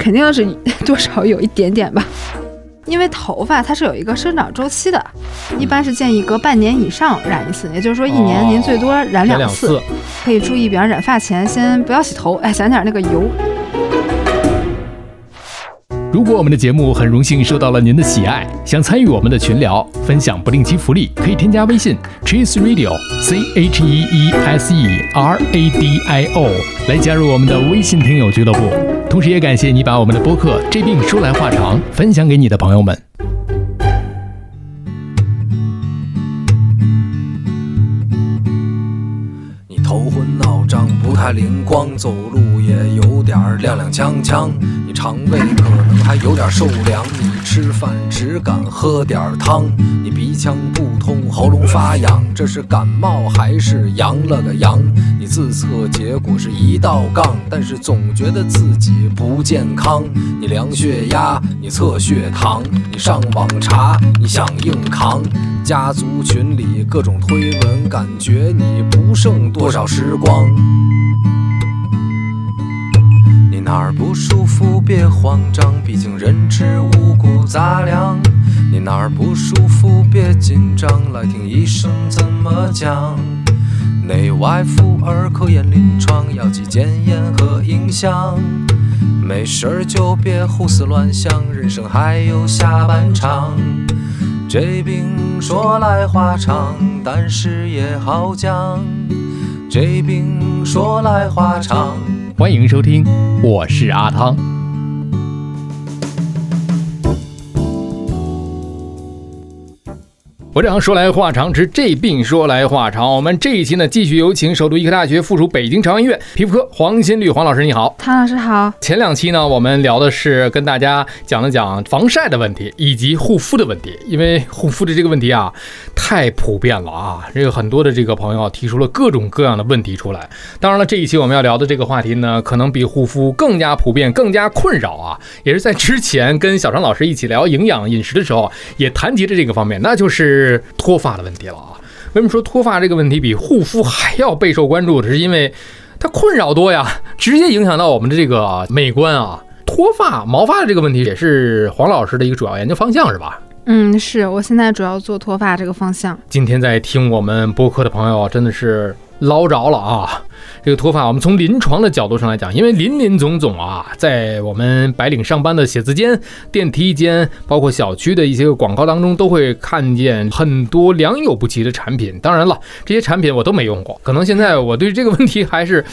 肯定是 多少有一点点吧。因为头发它是有一个生长周期的，一般是建议隔半年以上染一次，也就是说一年您最多染两次。可以注意，比方染发前先不要洗头，哎，撒点那个油。如果我们的节目很荣幸受到了您的喜爱，想参与我们的群聊，分享不定期福利，可以添加微信 Cheese Radio C H E E S E R A D I O 来加入我们的微信听友俱乐部。同时，也感谢你把我们的播客《这病说来话长》分享给你的朋友们。你头昏脑胀，不太灵光，走路也有点踉踉跄跄。你肠胃可能还有点受凉，你吃饭只敢喝点汤，你鼻腔不通，喉咙发痒，这是感冒还是阳了个阳？自测结果是一道杠，但是总觉得自己不健康。你量血压，你测血糖，你上网查，你想硬扛。家族群里各种推文，感觉你不剩多少时光。你哪儿不舒服别慌张，毕竟人吃五谷杂粮。你哪儿不舒服别紧张，来听医生怎么讲。内外妇儿科研临床，药剂检验和影像。没事儿就别胡思乱想，人生还有下半场。这病说来话长，但是也好讲。这病说来话长。欢迎收听，我是阿汤。我这样说来话长，是这病说来话长。我们这一期呢，继续有请首都医科大学附属北京朝阳医院皮肤科黄新绿黄老师，你好，唐老师好。前两期呢，我们聊的是跟大家讲了讲防晒的问题以及护肤的问题，因为护肤的这个问题啊，太普遍了啊，这个很多的这个朋友提出了各种各样的问题出来。当然了，这一期我们要聊的这个话题呢，可能比护肤更加普遍、更加困扰啊，也是在之前跟小张老师一起聊营养饮食的时候，也谈及了这个方面，那就是。是脱发的问题了啊？为什么说脱发这个问题比护肤还要备受关注？是因为它困扰多呀，直接影响到我们的这个美观啊。脱发、毛发的这个问题也是黄老师的一个主要研究方向，是吧？嗯，是我现在主要做脱发这个方向。今天在听我们播客的朋友真的是捞着了啊！这个脱发，我们从临床的角度上来讲，因为林林总总啊，在我们白领上班的写字间、电梯间，包括小区的一些广告当中，都会看见很多良莠不齐的产品。当然了，这些产品我都没用过，可能现在我对这个问题还是。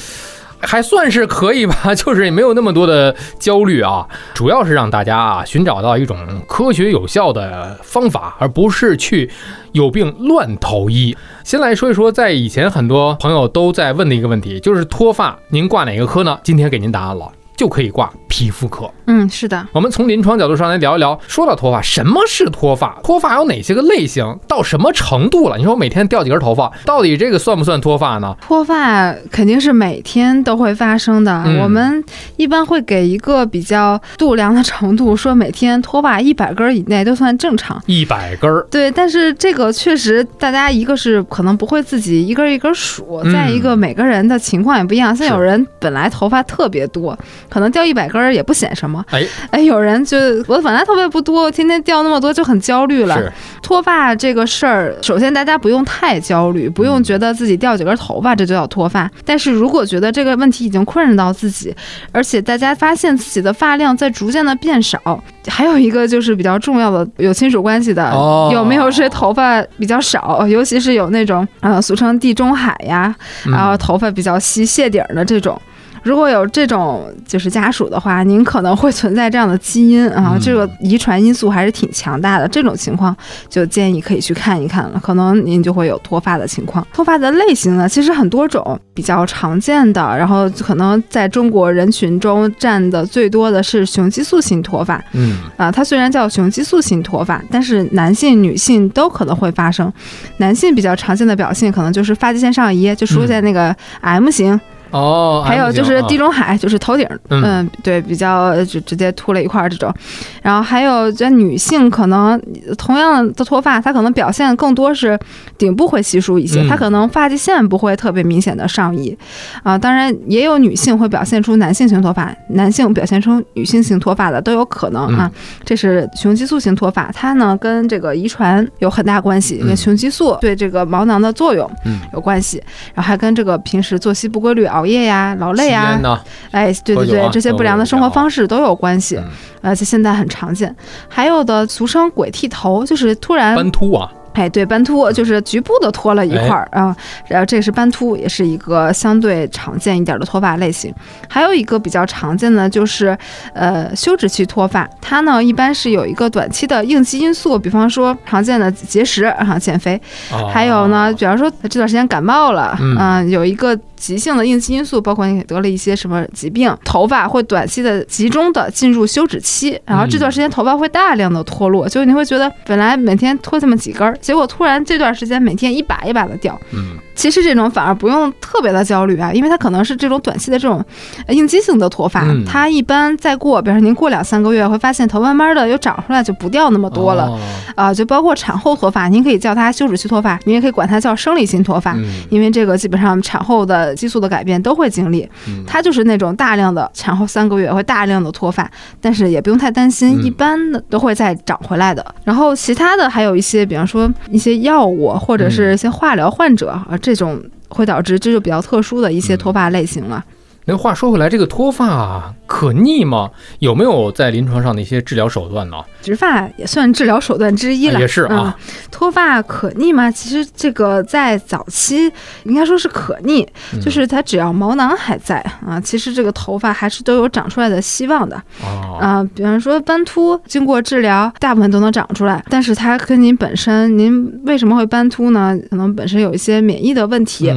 还算是可以吧，就是也没有那么多的焦虑啊，主要是让大家啊寻找到一种科学有效的方法，而不是去有病乱投医。先来说一说，在以前很多朋友都在问的一个问题，就是脱发，您挂哪个科呢？今天给您答案了。就可以挂皮肤科。嗯，是的。我们从临床角度上来聊一聊。说到脱发，什么是脱发？脱发有哪些个类型？到什么程度了？你说我每天掉几根头发，到底这个算不算脱发呢？脱发肯定是每天都会发生的。我们一般会给一个比较度量的程度，说每天脱发一百根以内都算正常。一百根儿。对，但是这个确实，大家一个是可能不会自己一根一根数，再一个每个人的情况也不一样。像有人本来头发特别多。可能掉一百根儿也不显什么，哎哎，有人就我本来头发不多，天天掉那么多就很焦虑了。脱发这个事儿，首先大家不用太焦虑，不用觉得自己掉几根头发这就叫脱发。但是如果觉得这个问题已经困扰到自己，而且大家发现自己的发量在逐渐的变少，还有一个就是比较重要的有亲属关系的，有没有谁头发比较少，尤其是有那种呃俗称地中海呀，然后头发比较稀谢顶的这种。如果有这种就是家属的话，您可能会存在这样的基因啊，这个遗传因素还是挺强大的。这种情况就建议可以去看一看了，可能您就会有脱发的情况。脱发的类型呢，其实很多种，比较常见的，然后可能在中国人群中占的最多的是雄激素性脱发。嗯啊，它虽然叫雄激素性脱发，但是男性、女性都可能会发生。男性比较常见的表现可能就是发际线上移，就出现那个 M 型。哦，还有就是地中海，就是头顶，嗯，对，比较就直接秃了一块这种。然后还有在女性可能同样的脱发，它可能表现更多是顶部会稀疏一些，它可能发际线不会特别明显的上移啊。当然也有女性会表现出男性型脱发，男性表现出女性型脱发的都有可能啊。这是雄激素型脱发，它呢跟这个遗传有很大关系，跟雄激素对这个毛囊的作用有关系，然后还跟这个平时作息不规律。熬夜呀，劳累呀，哎，对对对，这些不良的生活方式都有关系，而且现在很常见。还有的俗称“鬼剃头”，就是突然斑秃啊。哎，对，斑秃就是局部的脱了一块儿啊，然后这是斑秃，也是一个相对常见一点的脱发类型。还有一个比较常见的就是，呃，休止期脱发，它呢一般是有一个短期的应激因素，比方说常见的节食啊、减肥，还有呢，比方说这段时间感冒了，嗯，有一个急性的应激因素，包括你得了一些什么疾病，头发会短期的集中的进入休止期，然后这段时间头发会大量的脱落，就你会觉得本来每天脱这么几根儿。结果突然这段时间每天一把一把的掉，嗯，其实这种反而不用特别的焦虑啊，因为它可能是这种短期的这种应激性的脱发，它一般再过，比如说您过两三个月会发现头慢慢的又长出来，就不掉那么多了啊，就包括产后脱发，您可以叫它休止期脱发，您也可以管它叫生理性脱发，因为这个基本上产后的激素的改变都会经历，它就是那种大量的产后三个月会大量的脱发，但是也不用太担心，一般的都会再长回来的。然后其他的还有一些，比方说。一些药物或者是一些化疗患者啊，这种会导致这就比较特殊的一些脱发类型了。那话说回来，这个脱发。可逆吗？有没有在临床上的一些治疗手段呢？植发也算治疗手段之一了。也是啊。脱发可逆吗？其实这个在早期应该说是可逆，就是它只要毛囊还在啊，其实这个头发还是都有长出来的希望的。哦。啊，比方说斑秃，经过治疗，大部分都能长出来。但是它跟您本身，您为什么会斑秃呢？可能本身有一些免疫的问题，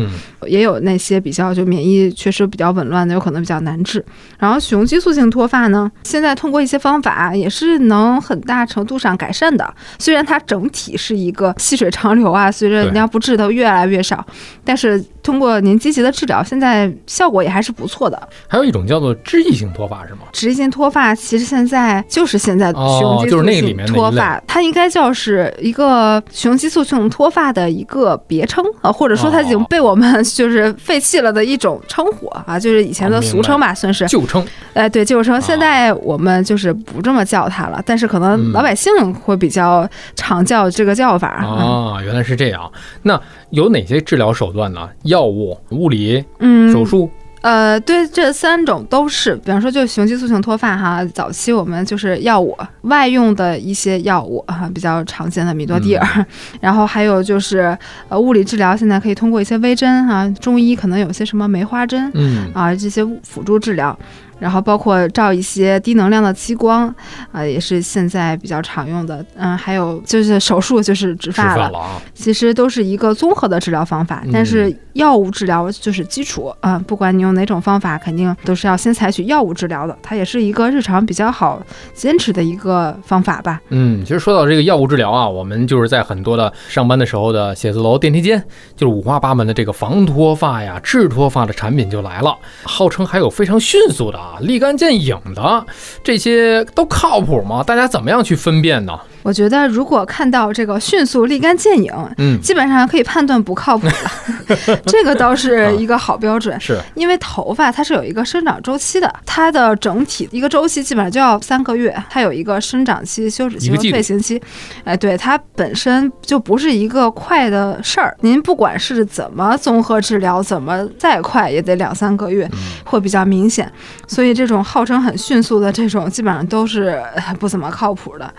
也有那些比较就免疫确实比较紊乱的，有可能比较难治。然后雄雄激素性脱发呢，现在通过一些方法也是能很大程度上改善的。虽然它整体是一个细水长流啊，随着你要不治它越来越少，但是。通过您积极的治疗，现在效果也还是不错的。还有一种叫做脂溢性脱发是吗？脂溢性脱发其实现在就是现在雄激素性脱发，它应该叫是一个雄激素性脱发的一个别称啊，或者说它已经被我们就是废弃了的一种称呼啊，就是以前的俗称吧，算是旧称。哎，对，旧称。现在我们就是不这么叫它了，但是可能老百姓会比较常叫这个叫法啊。原来是这样，那有哪些治疗手段呢？药物、物理、嗯，手术，呃，对，这三种都是。比方说，就雄激素性脱发哈，早期我们就是药物，外用的一些药物哈，比较常见的米诺地尔，然后还有就是呃，物理治疗，现在可以通过一些微针哈，中医可能有些什么梅花针，嗯啊，这些辅助治疗。然后包括照一些低能量的激光，啊，也是现在比较常用的。嗯，还有就是手术，就是植发了。其实都是一个综合的治疗方法，但是药物治疗就是基础啊。不管你用哪种方法，肯定都是要先采取药物治疗的。它也是一个日常比较好坚持的一个方法吧。嗯，其实说到这个药物治疗啊，我们就是在很多的上班的时候的写字楼电梯间，就是五花八门的这个防脱发呀、治脱发的产品就来了，号称还有非常迅速的。啊，立竿见影的这些都靠谱吗？大家怎么样去分辨呢？我觉得，如果看到这个迅速立竿见影，嗯，基本上可以判断不靠谱了。这个倒是一个好标准，是因为头发它是有一个生长周期的，它的整体一个周期基本上就要三个月，它有一个生长期、休止期和退行期。哎，对，它本身就不是一个快的事儿。您不管是怎么综合治疗，怎么再快也得两三个月，会比较明显。所以这种号称很迅速的这种，基本上都是不怎么靠谱的。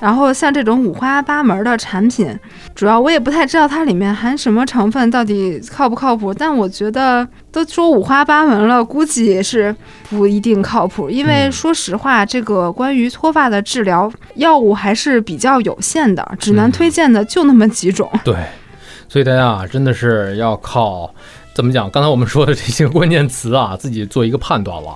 然后像这种五花八门的产品，主要我也不太知道它里面含什么成分，到底靠不靠谱。但我觉得都说五花八门了，估计也是不一定靠谱。因为说实话，这个关于脱发的治疗药物还是比较有限的，只能推荐的就那么几种。对，所以大家啊，真的是要靠怎么讲？刚才我们说的这些关键词啊，自己做一个判断了。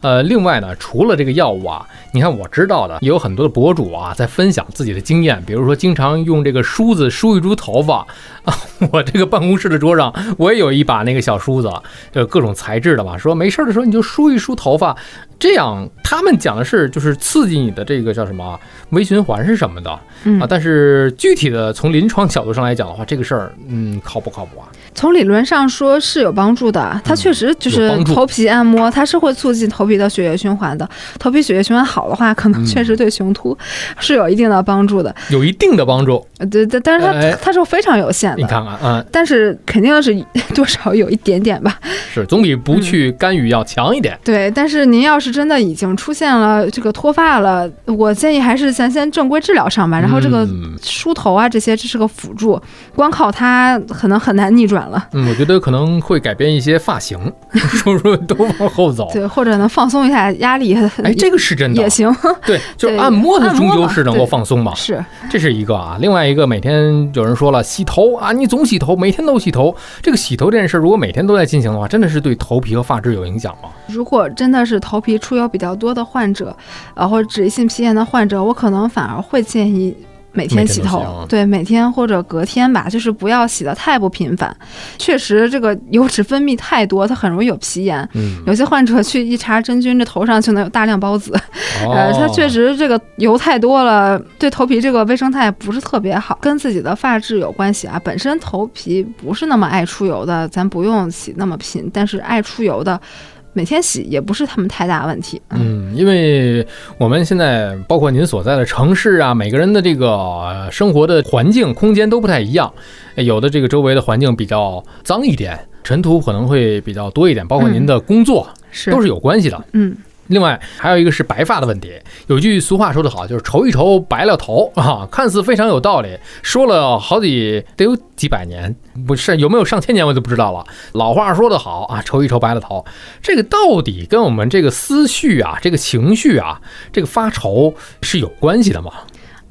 呃，另外呢，除了这个药物啊，你看我知道的也有很多的博主啊，在分享自己的经验，比如说经常用这个梳子梳一梳头发啊。我这个办公室的桌上，我也有一把那个小梳子，就各种材质的嘛。说没事的时候你就梳一梳头发，这样他们讲的是就是刺激你的这个叫什么微循环是什么的啊？但是具体的从临床角度上来讲的话，这个事儿嗯靠不靠谱啊？从理论上说是有帮助的，它确实就是头皮按摩，它是会促进头皮的血液循环的。头皮血液循环好的话，可能确实对雄秃 是有一定的帮助的，有一定的帮助。对对，但是它它是非常有限的。你看看，嗯，但是肯定是多少有一点点吧。是，总比不去干预要强一点。对，但是您要是真的已经出现了这个脱发了，我建议还是咱先正规治疗上吧。然后这个梳头啊这些，这是个辅助，光靠它可能很难逆转了。嗯，我觉得可能会改变一些发型，是不是都往后走？对，或者能放松一下压力。哎，这个是真的也行。对，就是按摩，它终究是能够放松嘛。是，这是一个啊。另外一个，每天有人说了，洗头啊，你总洗头，每天都洗头。这个洗头这件事，如果每天都在进行的话，真的是对头皮和发质有影响吗？如果真的是头皮出油比较多的患者，啊，或者脂溢性皮炎的患者，我可能反而会建议。每天洗头，对，每天或者隔天吧，就是不要洗的太不频繁。确实，这个油脂分泌太多，它很容易有皮炎。嗯，有些患者去一查真菌，这头上就能有大量孢子。呃，它确实这个油太多了，对头皮这个微生态不是特别好，跟自己的发质有关系啊。本身头皮不是那么爱出油的，咱不用洗那么频，但是爱出油的。每天洗也不是他们太大问题。嗯，因为我们现在包括您所在的城市啊，每个人的这个生活的环境空间都不太一样，有的这个周围的环境比较脏一点，尘土可能会比较多一点，包括您的工作都是有关系的。嗯。另外还有一个是白发的问题，有句俗话说得好，就是愁一愁白了头啊，看似非常有道理，说了好几得有几百年，不是有没有上千年我就不知道了。老话说得好啊，愁一愁白了头，这个到底跟我们这个思绪啊，这个情绪啊，这个发愁是有关系的吗？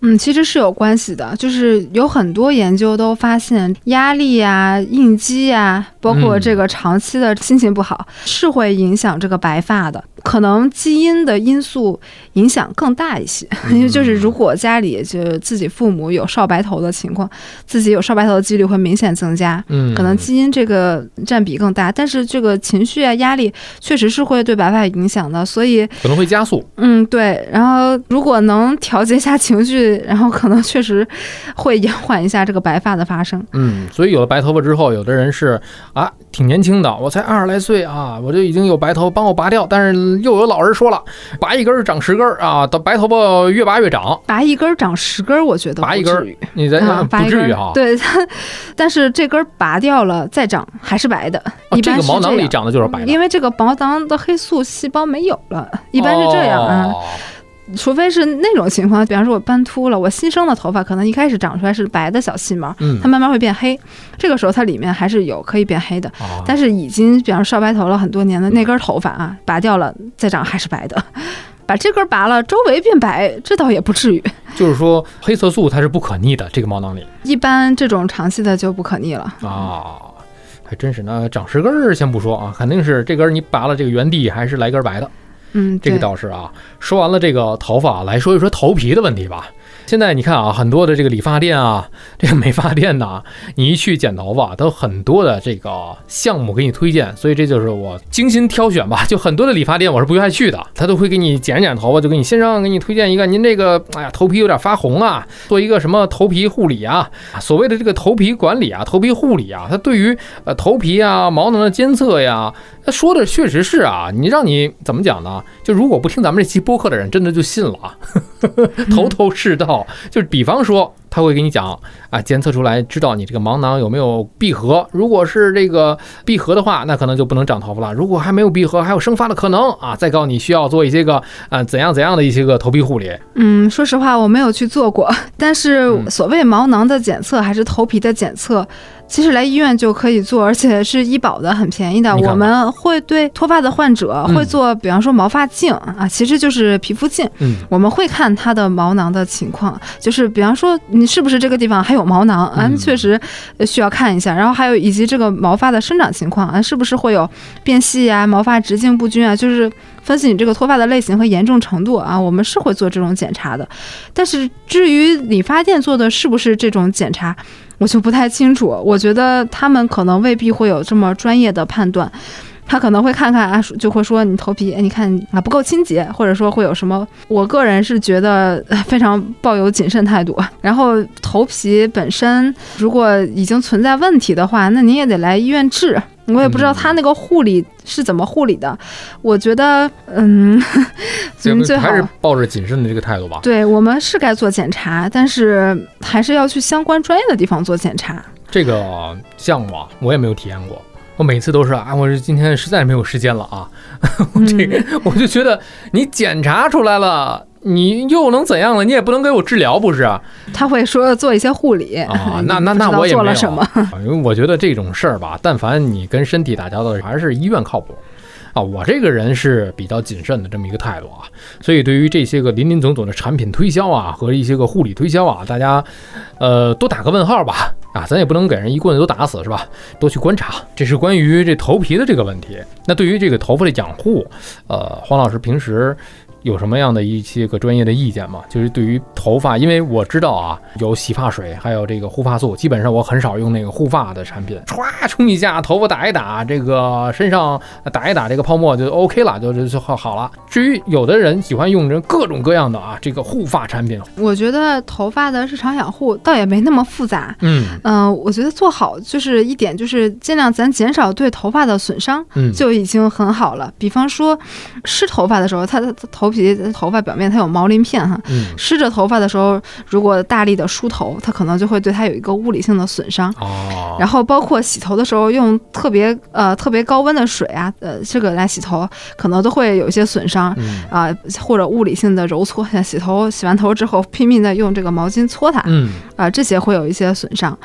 嗯，其实是有关系的，就是有很多研究都发现，压力呀、应激呀，包括这个长期的心情不好，是会影响这个白发的。可能基因的因素影响更大一些，因为 就是如果家里就自己父母有少白头的情况，自己有少白头的几率会明显增加。嗯，可能基因这个占比更大，但是这个情绪啊、压力确实是会对白发影响的，所以可能会加速。嗯，对。然后如果能调节一下情绪，然后可能确实会延缓一下这个白发的发生。嗯，所以有了白头发之后，有的人是啊，挺年轻的，我才二十来岁啊，我就已经有白头，帮我拔掉，但是。又有老人说了，拔一根长十根啊，到白头发越拔越长。拔一根长十根，我觉得拔一根，你在不至于哈。对，但是这根拔掉了再长还是白的。这个毛囊里长的就是白的，因为这个毛囊的黑素细胞没有了，一般是这样啊。除非是那种情况，比方说我斑秃了，我新生的头发可能一开始长出来是白的小细毛，它慢慢会变黑，这个时候它里面还是有可以变黑的。但是已经比方说少白头了很多年的那根头发啊，拔掉了再长还是白的，把这根拔了，周围变白，这倒也不至于。就是说黑色素它是不可逆的，这个毛囊里一般这种长期的就不可逆了啊，还真是。那长十根儿先不说啊，肯定是这根你拔了，这个原地还是来根白的。嗯，这个倒是啊。说完了这个头发，来说一说头皮的问题吧。现在你看啊，很多的这个理发店啊，这个美发店呐，你一去剪头发，都很多的这个项目给你推荐，所以这就是我精心挑选吧。就很多的理发店我是不愿意去的，他都会给你剪剪头发，就给你先生给你推荐一个，您这个哎呀头皮有点发红啊，做一个什么头皮护理啊，所谓的这个头皮管理啊，头皮护理啊，它对于呃头皮啊毛囊的监测呀，他说的确实是啊，你让你怎么讲呢？就如果不听咱们这期播客的人，真的就信了啊，头头是道。就是比方说，他会给你讲啊，监测出来知道你这个毛囊有没有闭合。如果是这个闭合的话，那可能就不能长头发了。如果还没有闭合，还有生发的可能啊，再告诉你需要做一些个啊怎样怎样的一些个头皮护理。嗯，说实话我没有去做过，但是所谓毛囊的检测还是头皮的检测。其实来医院就可以做，而且是医保的，很便宜的。我们会对脱发的患者会做，比方说毛发镜啊，其实就是皮肤镜。嗯，我们会看他的毛囊的情况，就是比方说你是不是这个地方还有毛囊啊，确实需要看一下。然后还有以及这个毛发的生长情况啊，是不是会有变细啊，毛发直径不均啊，就是分析你这个脱发的类型和严重程度啊，我们是会做这种检查的。但是至于理发店做的是不是这种检查？我就不太清楚，我觉得他们可能未必会有这么专业的判断，他可能会看看啊，就会说你头皮，你看啊不够清洁，或者说会有什么。我个人是觉得非常抱有谨慎态度。然后头皮本身如果已经存在问题的话，那你也得来医院治。我也不知道他那个护理是怎么护理的，我觉得，嗯，最好还是抱着谨慎的这个态度吧。对我们是该做检查，但是还是要去相关专业的地方做检查。这个项目啊，我也没有体验过，我每次都是啊，我是今天实在没有时间了啊，这个 我就觉得你检查出来了。你又能怎样了？你也不能给我治疗，不是？他会说做一些护理啊，那那那我也做了什么？因为我觉得这种事儿吧，但凡你跟身体打交道，还是医院靠谱啊。我这个人是比较谨慎的这么一个态度啊，所以对于这些个林林总总的产品推销啊和一些个护理推销啊，大家呃多打个问号吧啊，咱也不能给人一棍子都打死是吧？多去观察。这是关于这头皮的这个问题。那对于这个头发的养护，呃，黄老师平时。有什么样的一些个专业的意见吗？就是对于头发，因为我知道啊，有洗发水，还有这个护发素，基本上我很少用那个护发的产品，歘冲一下，头发打一打，这个身上打一打这个泡沫就 OK 了，就就就好好了。至于有的人喜欢用这各种各样的啊，这个护发产品，我觉得头发的日常养护倒也没那么复杂。嗯嗯，我觉得做好就是一点，就是尽量咱减少对头发的损伤，嗯，就已经很好了。比方说湿头发的时候，它的头。头皮、头发表面它有毛鳞片哈，湿着头发的时候，如果大力的梳头，它可能就会对它有一个物理性的损伤。哦，然后包括洗头的时候用特别呃特别高温的水啊，呃这个来洗头，可能都会有一些损伤啊，或者物理性的揉搓，像洗头洗完头之后拼命的用这个毛巾搓它，嗯啊这些会有一些损伤。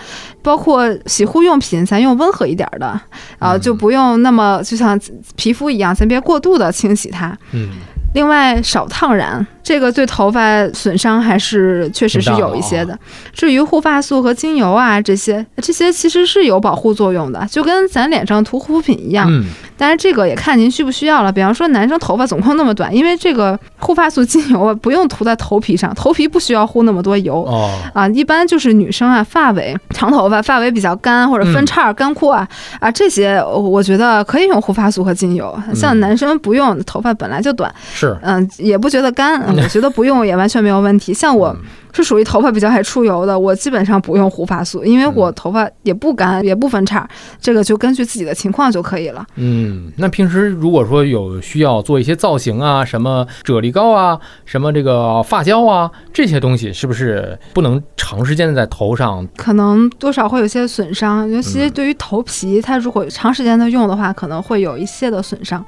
包括洗护用品，咱用温和一点的啊，就不用那么就像皮肤一样，咱别过度的清洗它。嗯。另外，少烫染。这个对头发损伤还是确实是有一些的。至于护发素和精油啊，这些这些其实是有保护作用的，就跟咱脸上涂护肤品一样。嗯。但是这个也看您需不需要了。比方说，男生头发总共那么短，因为这个护发素、精油啊，不用涂在头皮上，头皮不需要护那么多油。哦。啊，一般就是女生啊，发尾长头发，发尾比较干或者分叉、干枯啊啊这些，我觉得可以用护发素和精油。像男生不用，头发本来就短。是。嗯，也不觉得干。我觉得不用也完全没有问题，像我。是属于头发比较爱出油的，我基本上不用护发素，因为我头发也不干，也不分叉，这个就根据自己的情况就可以了。嗯，那平时如果说有需要做一些造型啊，什么啫喱膏啊，什么这个发胶啊，这些东西是不是不能长时间的在头上？可能多少会有些损伤，尤其对于头皮，它如果长时间的用的话，可能会有一些的损伤。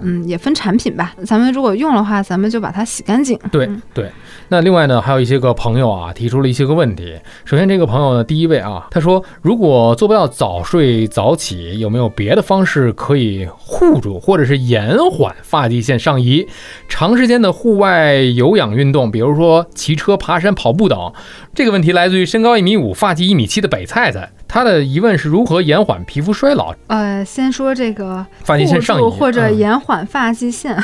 嗯，也分产品吧。咱们如果用的话，咱们就把它洗干净。对对。那另外呢，还有一些个朋友啊，提出了一些个问题。首先，这个朋友呢，第一位啊，他说，如果做不到早睡早起，有没有别的方式可以护住或者是延缓发际线上移？长时间的户外有氧运动，比如说骑车、爬山、跑步等。这个问题来自于身高一米五、发际一米七的北菜菜。他的疑问是如何延缓皮肤衰老？呃，先说这个发际线上移或者延缓发际线。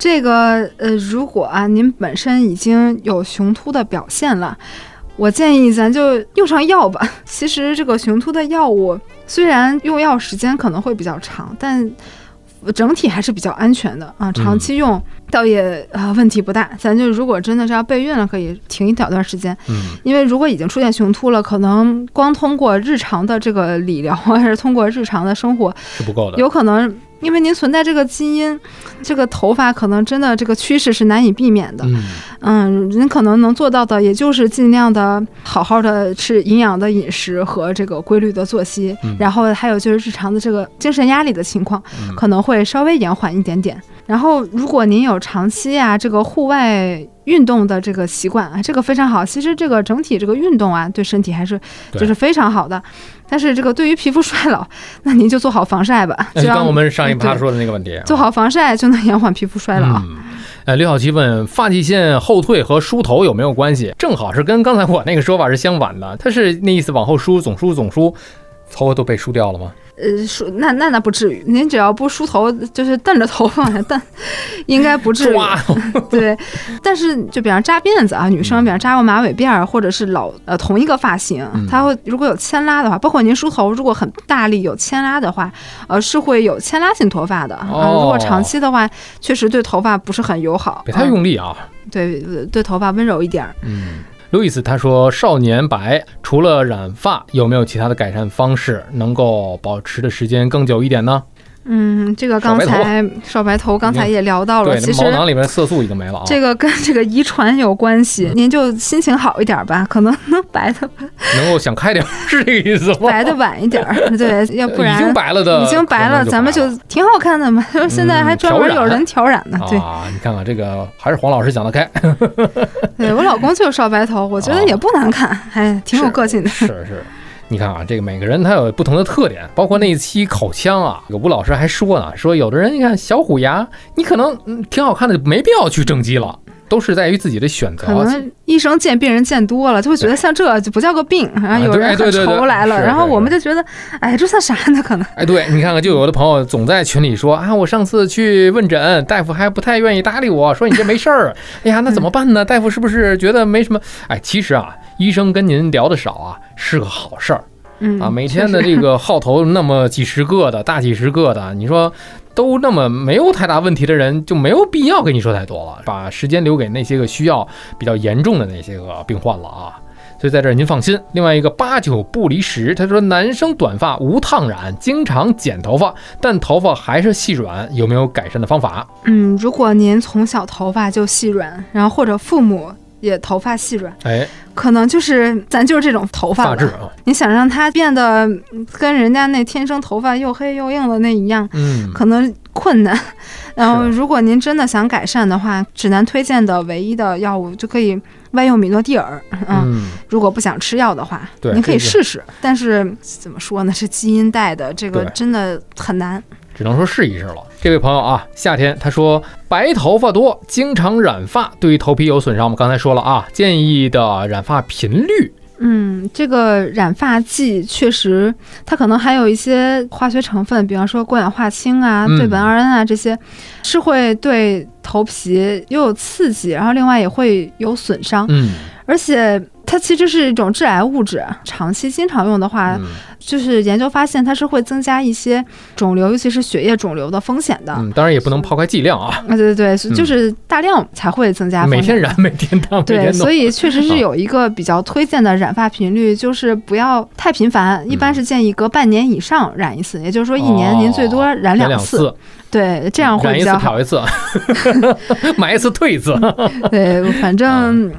这个呃，如果啊您本身已经有雄秃的表现了，我建议咱就用上药吧。其实这个雄秃的药物虽然用药时间可能会比较长，但整体还是比较安全的啊，长期用倒也啊问题不大。咱就如果真的是要备孕了，可以停一小段时间。嗯，因为如果已经出现雄秃了，可能光通过日常的这个理疗，还是通过日常的生活是不够的，有可能。因为您存在这个基因，这个头发可能真的这个趋势是难以避免的。嗯，您可能能做到的，也就是尽量的好好的吃营养的饮食和这个规律的作息，然后还有就是日常的这个精神压力的情况，可能会稍微延缓一点点。然后，如果您有长期啊这个户外运动的这个习惯啊，这个非常好。其实这个整体这个运动啊，对身体还是就是非常好的。但是这个对于皮肤衰老，那您就做好防晒吧。就刚我们上一趴说的那个问题，做好防晒就能延缓皮肤衰老。呃，刘小七问发际线后退和梳头有没有关系？正好是跟刚才我那个说法是相反的。他是那意思，往后梳，总梳总梳，头发都被梳掉了吗？呃，梳那那那不至于，您只要不梳头，就是瞪着头发瞪，应该不至于。对，但是就比方扎辫子啊，女生比方扎过马尾辫儿，或者是老呃同一个发型，它会如果有牵拉的话，包括您梳头如果很大力有牵拉的话，呃是会有牵拉性脱发的啊。如果长期的话，确实对头发不是很友好。别太用力啊。对对，头发温柔一点。嗯。路易斯他说：“少年白除了染发，有没有其他的改善方式能够保持的时间更久一点呢？”嗯，这个刚才少白头，刚才也聊到了。其实毛囊里面的色素已经没了啊。这个跟这个遗传有关系，您就心情好一点吧，可能能白的。能够想开点，是这个意思吗？白的晚一点，对，要不然已经白了的，已经白了，咱们就挺好看的嘛。现在还专门有人调染呢。对啊，你看看这个，还是黄老师讲得开。对我老公就是少白头，我觉得也不难看，还 挺有个性的。是是。你看啊，这个每个人他有不同的特点，包括那一期口腔啊，有吴老师还说呢，说有的人你看小虎牙，你可能嗯挺好看的，没必要去正畸了，都是在于自己的选择。可能医生见病人见多了，就会觉得像这就不叫个病，然后有人很愁来了，然后我们就觉得，哎，这算啥呢？可能。哎，对你看看，就有的朋友总在群里说啊，我上次去问诊，大夫还不太愿意搭理我，说你这没事儿。哎呀，那怎么办呢？大夫是不是觉得没什么？哎，其实啊。医生跟您聊的少啊，是个好事儿，嗯啊，每天的这个号头那么几十个的 大几十个的，你说都那么没有太大问题的人，就没有必要跟你说太多了，把时间留给那些个需要比较严重的那些个病患了啊。所以在这儿您放心。另外一个八九不离十，他说男生短发无烫染，经常剪头发，但头发还是细软，有没有改善的方法？嗯，如果您从小头发就细软，然后或者父母。也头发细软，哎，可能就是咱就是这种头发质啊。你想让它变得跟人家那天生头发又黑又硬的那一样，嗯，可能困难。然后，如果您真的想改善的话，指南推荐的唯一的药物就可以外用米诺地尔。嗯，如果不想吃药的话，您可以试试。但是怎么说呢？是基因带的，这个真的很难。只能说试一试了。这位朋友啊，夏天他说白头发多，经常染发，对于头皮有损伤。我们刚才说了啊，建议的染发频率。嗯，这个染发剂确实，它可能还有一些化学成分，比方说过氧化氢啊、对苯二胺啊这些，是会对头皮又有刺激，然后另外也会有损伤。嗯，而且。它其实是一种致癌物质，长期经常用的话，就是研究发现它是会增加一些肿瘤，尤其是血液肿瘤的风险的。嗯，当然也不能抛开剂量啊。啊，对对对，就是大量才会增加。每天染，每天烫，对，所以确实是有一个比较推荐的染发频率，就是不要太频繁，一般是建议隔半年以上染一次，也就是说一年您最多染两次。对，这样会比较好。一次 买一次退一次。对，反正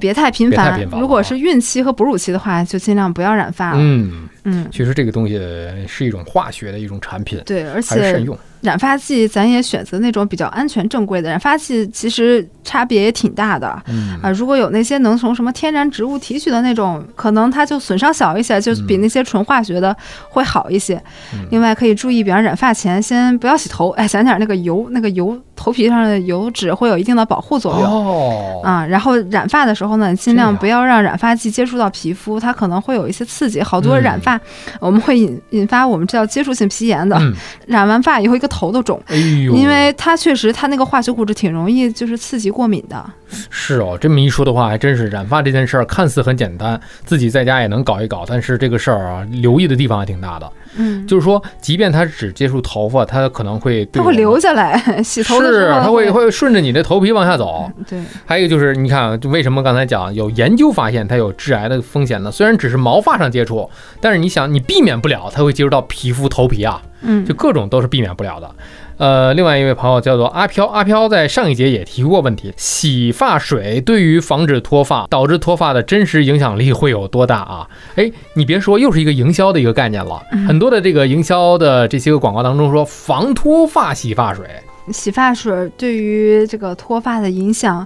别太频繁。如果是孕期和哺乳期的话，就尽量不要染发了。嗯嗯，其实这个东西是一种化学的一种产品。对，而且慎用。染发剂咱也选择那种比较安全正规的染发剂，其实差别也挺大的。嗯啊，如果有那些能从什么天然植物提取的那种，可能它就损伤小一些，就比那些纯化学的会好一些。另外可以注意，比方染发前先不要洗头，哎，想点那个油，那个油头皮上的油脂会有一定的保护作用。哦啊，然后染发的时候呢，尽量不要让染发剂接触到皮肤，它可能会有一些刺激。好多染发我们会引引发我们叫接触性皮炎的，染完发以后一个。头都肿，哎呦，因为它确实，它那个化学物质挺容易就是刺激过敏的。是哦，这么一说的话，还真是染发这件事儿看似很简单，自己在家也能搞一搞，但是这个事儿啊，留意的地方还挺大的。嗯，就是说，即便它只接触头发，它可能会它会留下来，洗头的时候它会会顺着你的头皮往下走。对，还有就是，你看，为什么刚才讲有研究发现它有致癌的风险呢？虽然只是毛发上接触，但是你想，你避免不了它会接触到皮肤、头皮啊。嗯，就各种都是避免不了的。呃，另外一位朋友叫做阿飘，阿飘在上一节也提过问题：洗发水对于防止脱发导致脱发的真实影响力会有多大啊？哎，你别说，又是一个营销的一个概念了。很多的这个营销的这些个广告当中说防脱发洗发水，洗发水对于这个脱发的影响。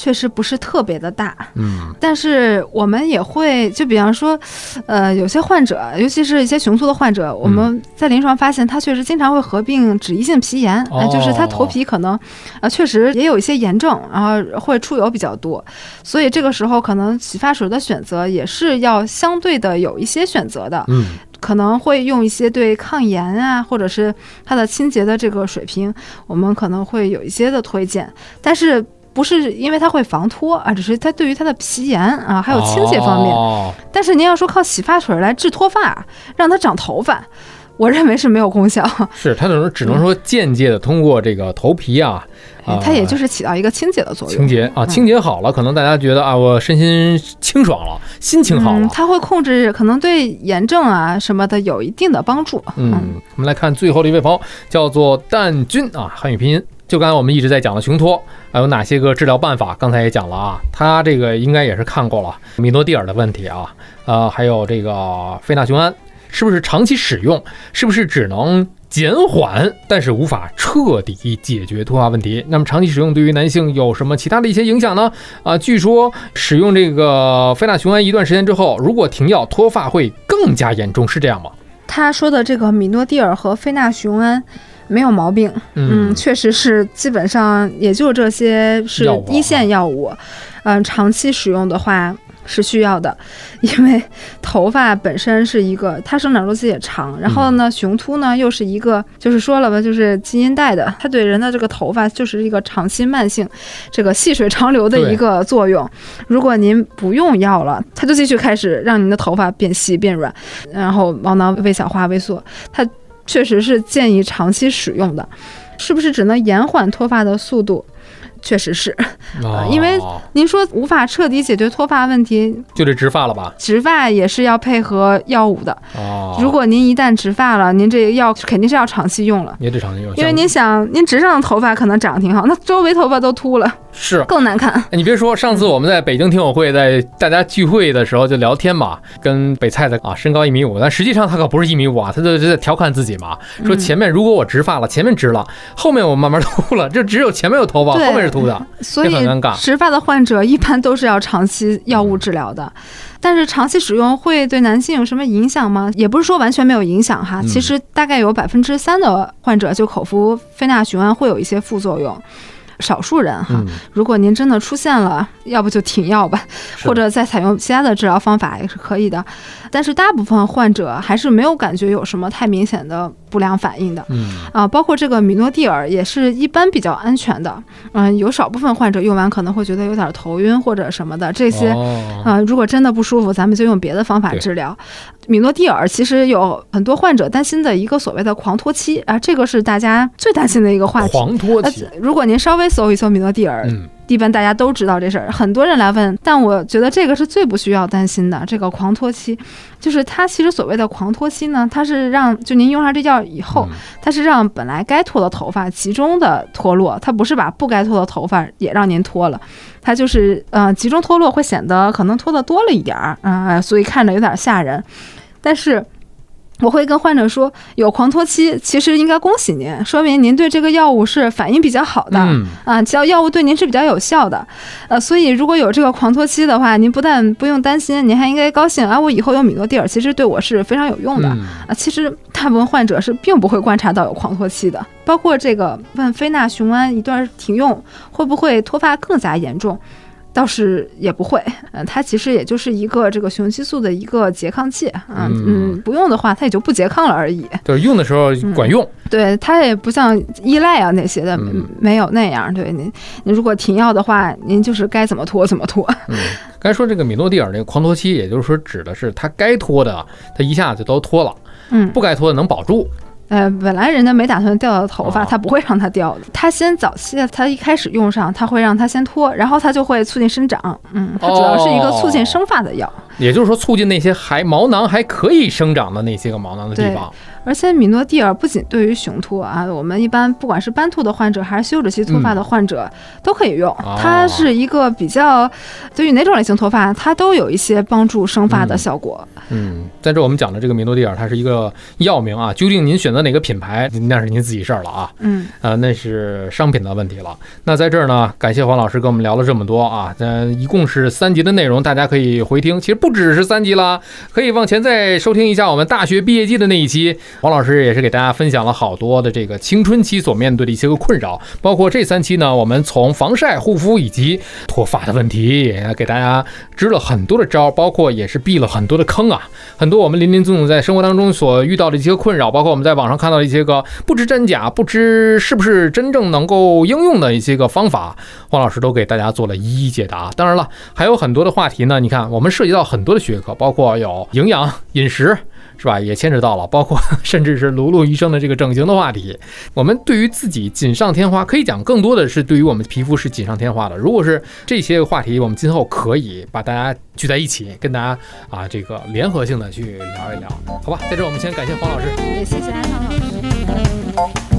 确实不是特别的大，嗯，但是我们也会，就比方说，呃，有些患者，尤其是一些雄秃的患者，我们在临床发现他确实经常会合并脂溢性皮炎，就是他头皮可能，呃，确实也有一些炎症，然后会出油比较多，所以这个时候可能洗发水的选择也是要相对的有一些选择的，嗯，可能会用一些对抗炎啊，或者是它的清洁的这个水平，我们可能会有一些的推荐，但是。不是因为它会防脱啊，只是它对于它的皮炎啊，还有清洁方面。但是您要说靠洗发水来治脱发，让它长头发，我认为是没有功效。是它只能只能说间接的通过这个头皮啊，它也就是起到一个清洁的作用。清洁啊，清洁好了，可能大家觉得啊，我身心清爽了，心情好了。它会控制，可能对炎症啊什么的有一定的帮助。嗯，我们来看最后的一位朋友，叫做蛋君啊，汉语拼音。就刚才我们一直在讲的雄脱，还有哪些个治疗办法？刚才也讲了啊，他这个应该也是看过了米诺地尔的问题啊，呃，还有这个非那雄胺，是不是长期使用，是不是只能减缓，但是无法彻底解决脱发问题？那么长期使用对于男性有什么其他的一些影响呢？啊，据说使用这个非那雄胺一段时间之后，如果停药，脱发会更加严重，是这样吗？他说的这个米诺地尔和非那雄胺。没有毛病，嗯，确实是，基本上也就这些是一线药物，嗯，长期使用的话是需要的，因为头发本身是一个，它生长周期也长，然后呢，雄秃呢又是一个，就是说了吧，就是基因带的，它对人的这个头发就是一个长期慢性，这个细水长流的一个作用。如果您不用药了，它就继续开始让您的头发变细变软，然后毛囊微小化萎缩，它。确实是建议长期使用的，是不是只能延缓脱发的速度？确实是，因为您说无法彻底解决脱发问题，就得植发了吧？植发也是要配合药物的。哦，如果您一旦植发了，您这个药肯定是要长期用了。也得长期用，因为您想，您植上的头发可能长得挺好，那周围头发都秃了，是更难看。你别说，上次我们在北京听友会，在大家聚会的时候就聊天嘛，跟北菜的啊，身高一米五，但实际上他可不是一米五啊，他就在调侃自己嘛，说前面如果我植发了，前面植了，后面我慢慢秃了，就只有前面有头发，后面是。所以植发的患者一般都是要长期药物治疗的，但是长期使用会对男性有什么影响吗？也不是说完全没有影响哈，其实大概有百分之三的患者就口服非那雄胺会有一些副作用。少数人哈，如果您真的出现了，要不就停药吧，或者再采用其他的治疗方法也是可以的。但是大部分患者还是没有感觉有什么太明显的不良反应的。嗯啊，包括这个米诺地尔也是一般比较安全的。嗯，有少部分患者用完可能会觉得有点头晕或者什么的，这些啊，如果真的不舒服，咱们就用别的方法治疗。米诺地尔其实有很多患者担心的一个所谓的狂脱期啊，这个是大家最担心的一个话题。狂脱期，如果您稍微搜一搜米诺地尔。一般大家都知道这事儿，很多人来问，但我觉得这个是最不需要担心的。这个狂脱期，就是它其实所谓的狂脱期呢，它是让就您用上这药以后，它是让本来该脱的头发集中的脱落，它不是把不该脱的头发也让您脱了，它就是呃集中脱落会显得可能脱的多了一点儿啊，所以看着有点吓人，但是。我会跟患者说，有狂脱期，其实应该恭喜您，说明您对这个药物是反应比较好的啊，只要药物对您是比较有效的，呃，所以如果有这个狂脱期的话，您不但不用担心，您还应该高兴啊，我以后有米诺地尔，其实对我是非常有用的啊。其实大部分患者是并不会观察到有狂脱期的，包括这个问非那雄胺一段停用会不会脱发更加严重。倒是也不会，嗯，它其实也就是一个这个雄激素的一个拮抗剂，嗯嗯，不用的话它也就不拮抗了而已。就是用的时候管用，对它也不像依赖啊那些的，没有那样。对您，您如果停药的话，您就是该怎么拖怎么拖。嗯，该说这个米诺地尔那个狂脱期，也就是说指的是它该脱的，它一下子都脱了，嗯，不该脱的能保住。呃，本来人家没打算掉的头发，他不会让它掉的。他先早期，他一开始用上，他会让它先脱，然后它就会促进生长。嗯，它主要是一个促进生发的药。也就是说，促进那些还毛囊还可以生长的那些个毛囊的地方。而且米诺地尔不仅对于雄秃啊，我们一般不管是斑秃的患者还是休止期脱发的患者都可以用。它是一个比较对于哪种类型脱发，它都有一些帮助生发的效果。嗯，在这我们讲的这个米诺地尔，它是一个药名啊。究竟您选择哪个品牌，那是您自己事儿了啊。嗯，呃，那是商品的问题了。那在这儿呢，感谢黄老师跟我们聊了这么多啊。嗯，一共是三集的内容，大家可以回听。其实不不只是三集了，可以往前再收听一下我们大学毕业季的那一期。黄老师也是给大家分享了好多的这个青春期所面对的一些个困扰，包括这三期呢，我们从防晒、护肤以及脱发的问题，也给大家支了很多的招，包括也是避了很多的坑啊。很多我们林林总总在生活当中所遇到的一些困扰，包括我们在网上看到的一些个不知真假、不知是不是真正能够应用的一些个方法，黄老师都给大家做了一一解答。当然了，还有很多的话题呢，你看我们涉及到很很多的学科，包括有营养、饮食。是吧？也牵扯到了，包括 甚至是卢卢医生的这个整形的话题。我们对于自己锦上添花，可以讲更多的是对于我们皮肤是锦上添花的。如果是这些话题，我们今后可以把大家聚在一起，跟大家啊这个联合性的去聊一聊，好吧？在这我们先感谢黄老师，也谢谢安康老师。